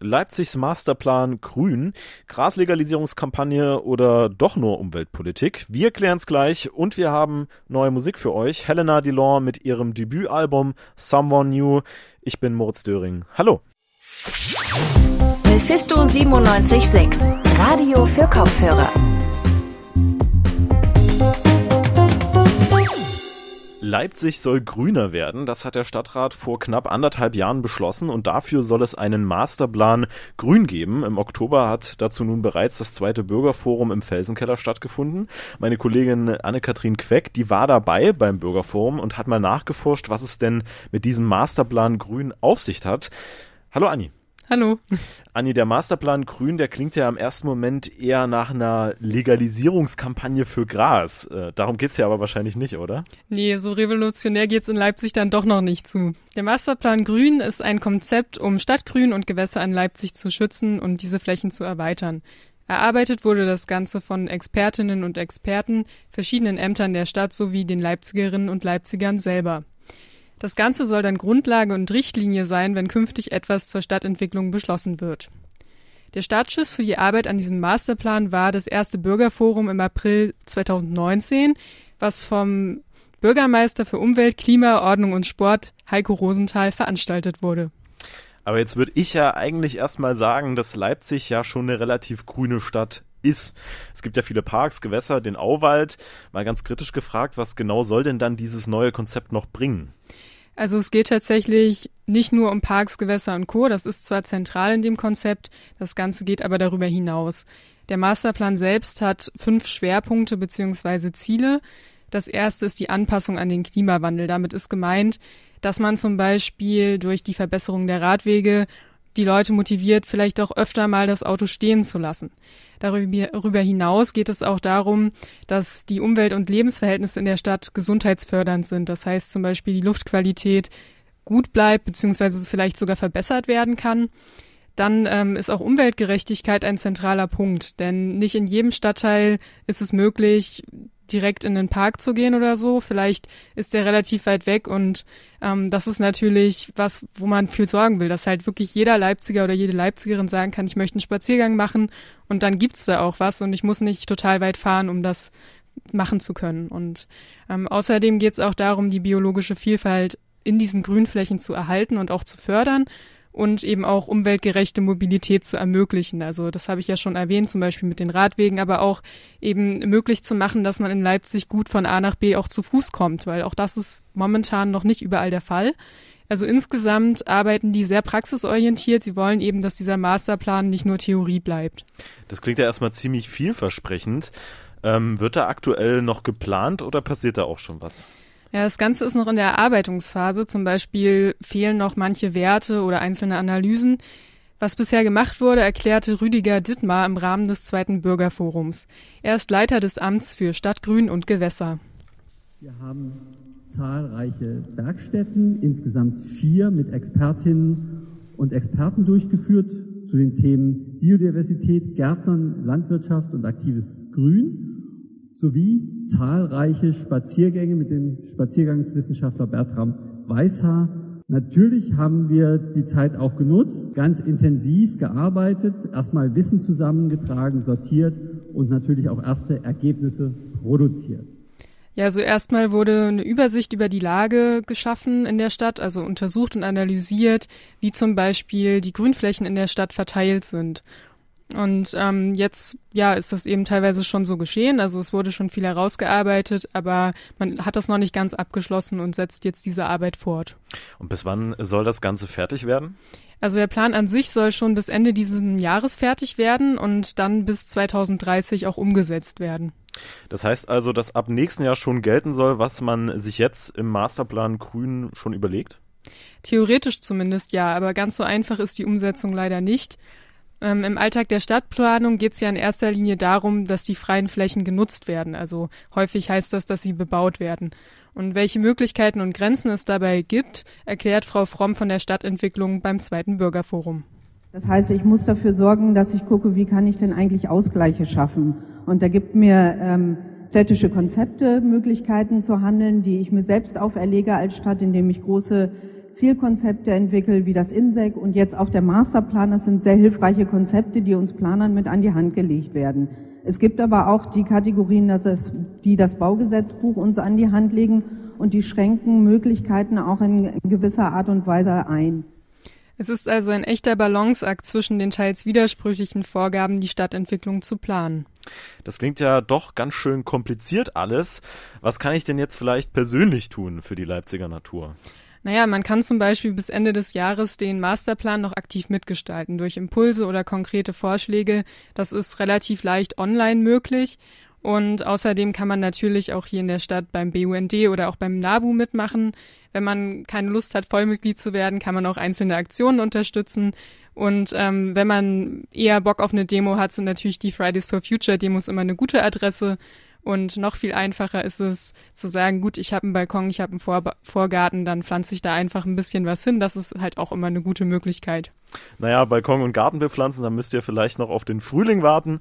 Leipzigs Masterplan Grün, Graslegalisierungskampagne oder doch nur Umweltpolitik? Wir klären es gleich und wir haben neue Musik für euch. Helena Delon mit ihrem Debütalbum Someone New. Ich bin Moritz Döring. Hallo. Mephisto 976, Radio für Kopfhörer. Leipzig soll grüner werden. Das hat der Stadtrat vor knapp anderthalb Jahren beschlossen und dafür soll es einen Masterplan Grün geben. Im Oktober hat dazu nun bereits das zweite Bürgerforum im Felsenkeller stattgefunden. Meine Kollegin Anne-Kathrin Queck, die war dabei beim Bürgerforum und hat mal nachgeforscht, was es denn mit diesem Masterplan Grün auf sich hat. Hallo Anni. Hallo. Anni, der Masterplan Grün, der klingt ja im ersten Moment eher nach einer Legalisierungskampagne für Gras. Äh, darum geht's ja aber wahrscheinlich nicht, oder? Nee, so revolutionär geht's in Leipzig dann doch noch nicht zu. Der Masterplan Grün ist ein Konzept, um Stadtgrün und Gewässer an Leipzig zu schützen und diese Flächen zu erweitern. Erarbeitet wurde das Ganze von Expertinnen und Experten, verschiedenen Ämtern der Stadt sowie den Leipzigerinnen und Leipzigern selber. Das Ganze soll dann Grundlage und Richtlinie sein, wenn künftig etwas zur Stadtentwicklung beschlossen wird. Der Startschuss für die Arbeit an diesem Masterplan war das erste Bürgerforum im April 2019, was vom Bürgermeister für Umwelt, Klima, Ordnung und Sport Heiko Rosenthal veranstaltet wurde. Aber jetzt würde ich ja eigentlich erstmal sagen, dass Leipzig ja schon eine relativ grüne Stadt ist. Es gibt ja viele Parks, Gewässer, den Auwald. Mal ganz kritisch gefragt, was genau soll denn dann dieses neue Konzept noch bringen? Also es geht tatsächlich nicht nur um Parks, Gewässer und Co. Das ist zwar zentral in dem Konzept, das Ganze geht aber darüber hinaus. Der Masterplan selbst hat fünf Schwerpunkte beziehungsweise Ziele. Das erste ist die Anpassung an den Klimawandel. Damit ist gemeint, dass man zum Beispiel durch die Verbesserung der Radwege die Leute motiviert, vielleicht auch öfter mal das Auto stehen zu lassen. Darüber hinaus geht es auch darum, dass die Umwelt- und Lebensverhältnisse in der Stadt gesundheitsfördernd sind. Das heißt zum Beispiel die Luftqualität gut bleibt, beziehungsweise vielleicht sogar verbessert werden kann. Dann ähm, ist auch Umweltgerechtigkeit ein zentraler Punkt, denn nicht in jedem Stadtteil ist es möglich, direkt in den Park zu gehen oder so. Vielleicht ist der relativ weit weg und ähm, das ist natürlich was, wo man viel sorgen will, dass halt wirklich jeder Leipziger oder jede Leipzigerin sagen kann, ich möchte einen Spaziergang machen und dann gibt's da auch was und ich muss nicht total weit fahren, um das machen zu können. Und ähm, außerdem geht's auch darum, die biologische Vielfalt in diesen Grünflächen zu erhalten und auch zu fördern und eben auch umweltgerechte Mobilität zu ermöglichen. Also das habe ich ja schon erwähnt, zum Beispiel mit den Radwegen, aber auch eben möglich zu machen, dass man in Leipzig gut von A nach B auch zu Fuß kommt, weil auch das ist momentan noch nicht überall der Fall. Also insgesamt arbeiten die sehr praxisorientiert. Sie wollen eben, dass dieser Masterplan nicht nur Theorie bleibt. Das klingt ja erstmal ziemlich vielversprechend. Ähm, wird da aktuell noch geplant oder passiert da auch schon was? Ja, das Ganze ist noch in der Erarbeitungsphase. Zum Beispiel fehlen noch manche Werte oder einzelne Analysen. Was bisher gemacht wurde, erklärte Rüdiger Dittmar im Rahmen des zweiten Bürgerforums. Er ist Leiter des Amts für Stadtgrün und Gewässer. Wir haben zahlreiche Werkstätten, insgesamt vier mit Expertinnen und Experten durchgeführt zu den Themen Biodiversität, Gärtnern, Landwirtschaft und aktives Grün sowie zahlreiche Spaziergänge mit dem Spaziergangswissenschaftler Bertram Weishaar. Natürlich haben wir die Zeit auch genutzt, ganz intensiv gearbeitet, erstmal Wissen zusammengetragen, sortiert und natürlich auch erste Ergebnisse produziert. Ja, also erstmal wurde eine Übersicht über die Lage geschaffen in der Stadt, also untersucht und analysiert, wie zum Beispiel die Grünflächen in der Stadt verteilt sind. Und ähm, jetzt ja ist das eben teilweise schon so geschehen. Also es wurde schon viel herausgearbeitet, aber man hat das noch nicht ganz abgeschlossen und setzt jetzt diese Arbeit fort. Und bis wann soll das Ganze fertig werden? Also der Plan an sich soll schon bis Ende dieses Jahres fertig werden und dann bis 2030 auch umgesetzt werden. Das heißt also, dass ab nächsten Jahr schon gelten soll, was man sich jetzt im Masterplan Grün schon überlegt? Theoretisch zumindest ja, aber ganz so einfach ist die Umsetzung leider nicht. Ähm, Im Alltag der Stadtplanung geht es ja in erster Linie darum, dass die freien Flächen genutzt werden. Also häufig heißt das, dass sie bebaut werden. Und welche Möglichkeiten und Grenzen es dabei gibt, erklärt Frau Fromm von der Stadtentwicklung beim zweiten Bürgerforum. Das heißt, ich muss dafür sorgen, dass ich gucke, wie kann ich denn eigentlich Ausgleiche schaffen. Und da gibt mir ähm, städtische Konzepte Möglichkeiten zu handeln, die ich mir selbst auferlege als Stadt, indem ich große Zielkonzepte entwickelt, wie das INSEC und jetzt auch der Masterplan. Das sind sehr hilfreiche Konzepte, die uns Planern mit an die Hand gelegt werden. Es gibt aber auch die Kategorien, es, die das Baugesetzbuch uns an die Hand legen und die schränken Möglichkeiten auch in gewisser Art und Weise ein. Es ist also ein echter Balanceakt zwischen den teils widersprüchlichen Vorgaben, die Stadtentwicklung zu planen. Das klingt ja doch ganz schön kompliziert alles. Was kann ich denn jetzt vielleicht persönlich tun für die Leipziger Natur? Naja, man kann zum Beispiel bis Ende des Jahres den Masterplan noch aktiv mitgestalten durch Impulse oder konkrete Vorschläge. Das ist relativ leicht online möglich. Und außerdem kann man natürlich auch hier in der Stadt beim BUND oder auch beim NABU mitmachen. Wenn man keine Lust hat, Vollmitglied zu werden, kann man auch einzelne Aktionen unterstützen. Und ähm, wenn man eher Bock auf eine Demo hat, sind natürlich die Fridays for Future Demos immer eine gute Adresse. Und noch viel einfacher ist es zu sagen, gut, ich habe einen Balkon, ich habe einen Vor Vorgarten, dann pflanze ich da einfach ein bisschen was hin. Das ist halt auch immer eine gute Möglichkeit. Naja, Balkon und Garten bepflanzen, da müsst ihr vielleicht noch auf den Frühling warten.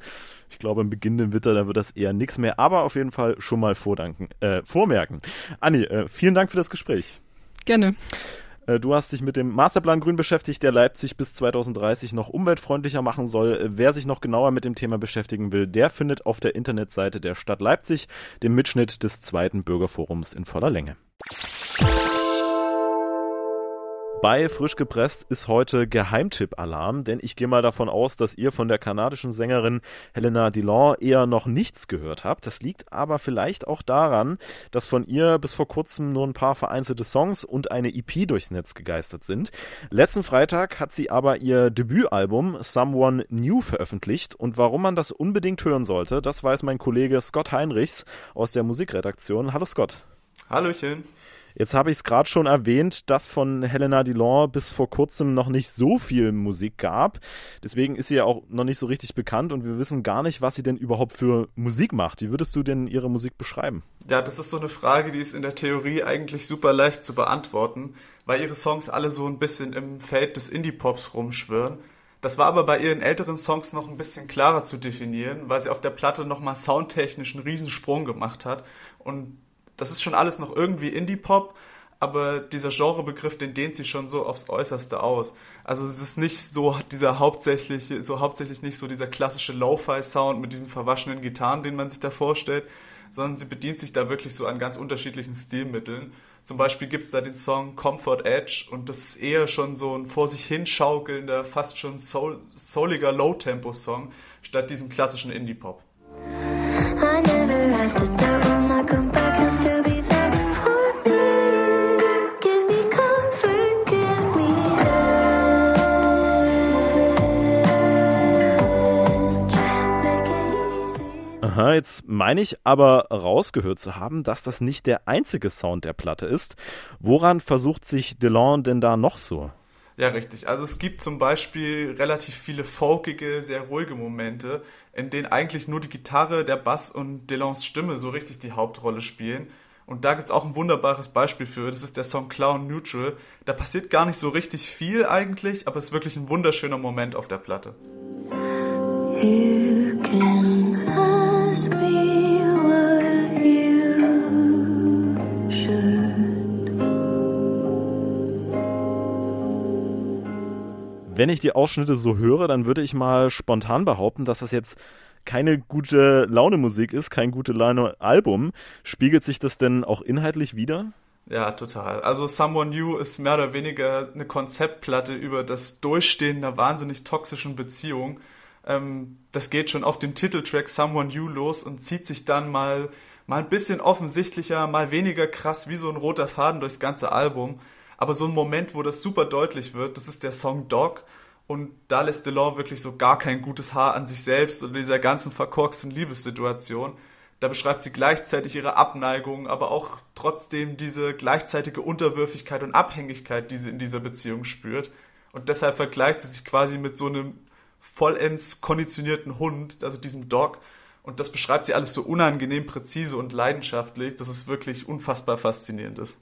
Ich glaube, im beginnenden Winter, da wird das eher nichts mehr, aber auf jeden Fall schon mal vordanken, äh, vormerken. Anni, äh, vielen Dank für das Gespräch. Gerne. Äh, du hast dich mit dem Masterplan Grün beschäftigt, der Leipzig bis 2030 noch umweltfreundlicher machen soll. Äh, wer sich noch genauer mit dem Thema beschäftigen will, der findet auf der Internetseite der Stadt Leipzig den Mitschnitt des zweiten Bürgerforums in voller Länge. Bei Frisch gepresst ist heute Geheimtipp-Alarm, denn ich gehe mal davon aus, dass ihr von der kanadischen Sängerin Helena Dillon eher noch nichts gehört habt. Das liegt aber vielleicht auch daran, dass von ihr bis vor kurzem nur ein paar vereinzelte Songs und eine EP durchs Netz gegeistert sind. Letzten Freitag hat sie aber ihr Debütalbum Someone New veröffentlicht und warum man das unbedingt hören sollte, das weiß mein Kollege Scott Heinrichs aus der Musikredaktion. Hallo Scott. Hallöchen. Jetzt habe ich es gerade schon erwähnt, dass von Helena Dillon bis vor kurzem noch nicht so viel Musik gab. Deswegen ist sie ja auch noch nicht so richtig bekannt und wir wissen gar nicht, was sie denn überhaupt für Musik macht. Wie würdest du denn ihre Musik beschreiben? Ja, das ist so eine Frage, die ist in der Theorie eigentlich super leicht zu beantworten, weil ihre Songs alle so ein bisschen im Feld des Indie-Pops rumschwirren. Das war aber bei ihren älteren Songs noch ein bisschen klarer zu definieren, weil sie auf der Platte nochmal soundtechnisch einen Riesensprung gemacht hat und das ist schon alles noch irgendwie Indie-Pop, aber dieser Genrebegriff, den dehnt sich schon so aufs Äußerste aus. Also es ist nicht so dieser hauptsächlich, so hauptsächlich nicht so dieser klassische Lo-Fi-Sound mit diesen verwaschenen Gitarren, den man sich da vorstellt, sondern sie bedient sich da wirklich so an ganz unterschiedlichen Stilmitteln. Zum Beispiel gibt es da den Song Comfort Edge und das ist eher schon so ein vor sich hinschaukelnder, fast schon soul, souliger Low-Tempo-Song, statt diesem klassischen Indie-Pop. I never have to doubt Jetzt meine ich aber rausgehört zu haben, dass das nicht der einzige Sound der Platte ist. Woran versucht sich Delon denn da noch so? Ja, richtig. Also es gibt zum Beispiel relativ viele folkige, sehr ruhige Momente, in denen eigentlich nur die Gitarre, der Bass und Delons Stimme so richtig die Hauptrolle spielen. Und da gibt's auch ein wunderbares Beispiel für. Das ist der Song Clown Neutral. Da passiert gar nicht so richtig viel eigentlich, aber es ist wirklich ein wunderschöner Moment auf der Platte. You can Wenn ich die Ausschnitte so höre, dann würde ich mal spontan behaupten, dass das jetzt keine gute Laune Musik ist, kein gute Laune Album. Spiegelt sich das denn auch inhaltlich wieder? Ja, total. Also Someone New ist mehr oder weniger eine Konzeptplatte über das Durchstehen einer wahnsinnig toxischen Beziehung. Ähm, das geht schon auf dem Titeltrack Someone New los und zieht sich dann mal, mal ein bisschen offensichtlicher, mal weniger krass wie so ein roter Faden durchs ganze Album. Aber so ein Moment, wo das super deutlich wird, das ist der Song Dog. Und da lässt Delon wirklich so gar kein gutes Haar an sich selbst oder dieser ganzen verkorksten Liebessituation. Da beschreibt sie gleichzeitig ihre Abneigung, aber auch trotzdem diese gleichzeitige Unterwürfigkeit und Abhängigkeit, die sie in dieser Beziehung spürt. Und deshalb vergleicht sie sich quasi mit so einem vollends konditionierten Hund, also diesem Dog. Und das beschreibt sie alles so unangenehm präzise und leidenschaftlich, dass es wirklich unfassbar faszinierend ist.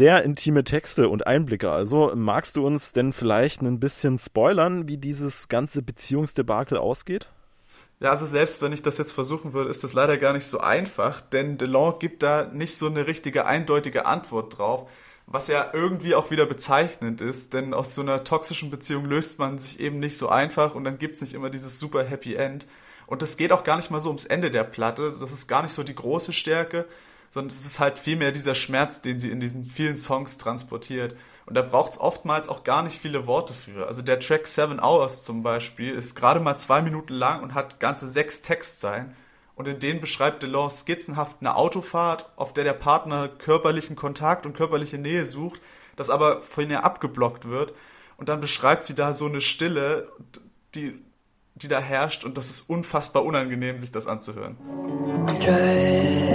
Sehr intime Texte und Einblicke. Also magst du uns denn vielleicht ein bisschen spoilern, wie dieses ganze Beziehungsdebakel ausgeht? Ja, also selbst wenn ich das jetzt versuchen würde, ist das leider gar nicht so einfach, denn DeLong gibt da nicht so eine richtige, eindeutige Antwort drauf, was ja irgendwie auch wieder bezeichnend ist, denn aus so einer toxischen Beziehung löst man sich eben nicht so einfach und dann gibt's nicht immer dieses super Happy End. Und es geht auch gar nicht mal so ums Ende der Platte, das ist gar nicht so die große Stärke, sondern es ist halt vielmehr dieser Schmerz, den sie in diesen vielen Songs transportiert. Und da braucht es oftmals auch gar nicht viele Worte für. Also der Track Seven Hours zum Beispiel ist gerade mal zwei Minuten lang und hat ganze sechs Textzeilen. Und in denen beschreibt Delors skizzenhaft eine Autofahrt, auf der der Partner körperlichen Kontakt und körperliche Nähe sucht, das aber von ihr abgeblockt wird. Und dann beschreibt sie da so eine Stille, die, die da herrscht und das ist unfassbar unangenehm, sich das anzuhören. Drive.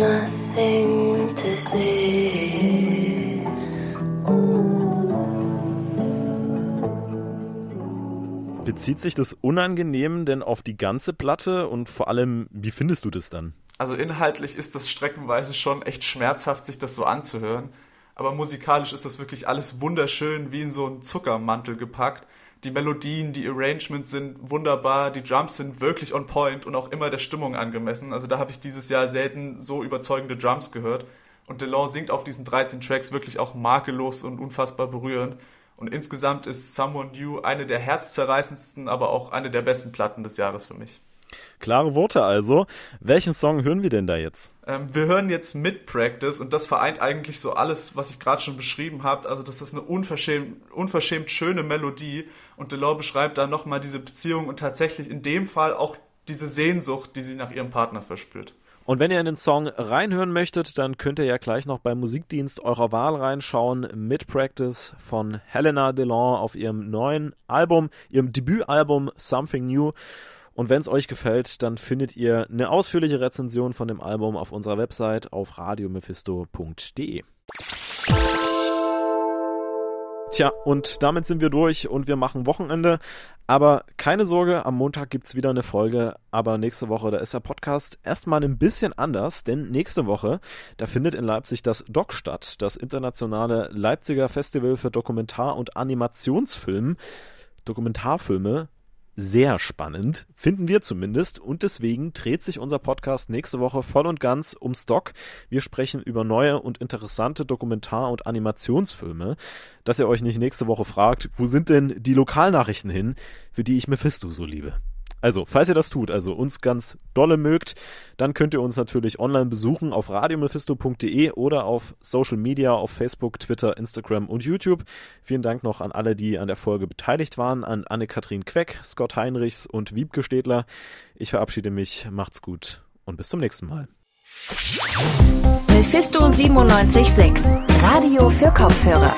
nothing Bezieht sich das Unangenehm denn auf die ganze Platte und vor allem, wie findest du das dann? Also inhaltlich ist das streckenweise schon echt schmerzhaft, sich das so anzuhören. Aber musikalisch ist das wirklich alles wunderschön wie in so einen Zuckermantel gepackt. Die Melodien, die Arrangements sind wunderbar, die Drums sind wirklich on point und auch immer der Stimmung angemessen. Also da habe ich dieses Jahr selten so überzeugende Drums gehört. Und DeLon singt auf diesen 13 Tracks wirklich auch makellos und unfassbar berührend. Und insgesamt ist Someone New eine der herzzerreißendsten, aber auch eine der besten Platten des Jahres für mich. Klare Worte also. Welchen Song hören wir denn da jetzt? Ähm, wir hören jetzt Mid Practice und das vereint eigentlich so alles, was ich gerade schon beschrieben habe. Also das ist eine unverschämt, unverschämt schöne Melodie und Delors beschreibt da nochmal diese Beziehung und tatsächlich in dem Fall auch diese Sehnsucht, die sie nach ihrem Partner verspürt. Und wenn ihr in den Song reinhören möchtet, dann könnt ihr ja gleich noch beim Musikdienst eurer Wahl reinschauen. Mid Practice von Helena Delon auf ihrem neuen Album, ihrem Debütalbum Something New. Und wenn es euch gefällt, dann findet ihr eine ausführliche Rezension von dem Album auf unserer Website auf radiomephisto.de. Tja, und damit sind wir durch und wir machen Wochenende. Aber keine Sorge, am Montag gibt es wieder eine Folge. Aber nächste Woche, da ist der Podcast erstmal ein bisschen anders, denn nächste Woche, da findet in Leipzig das DOC statt, das internationale Leipziger Festival für Dokumentar- und Animationsfilm. Dokumentarfilme sehr spannend, finden wir zumindest. Und deswegen dreht sich unser Podcast nächste Woche voll und ganz um Stock. Wir sprechen über neue und interessante Dokumentar- und Animationsfilme, dass ihr euch nicht nächste Woche fragt, wo sind denn die Lokalnachrichten hin, für die ich Mephisto so liebe. Also, falls ihr das tut, also uns ganz dolle mögt, dann könnt ihr uns natürlich online besuchen auf radiomephisto.de oder auf Social Media, auf Facebook, Twitter, Instagram und YouTube. Vielen Dank noch an alle, die an der Folge beteiligt waren, an Anne-Kathrin Queck, Scott Heinrichs und Wiebke Städtler. Ich verabschiede mich, macht's gut und bis zum nächsten Mal. Mephisto 976, Radio für Kopfhörer.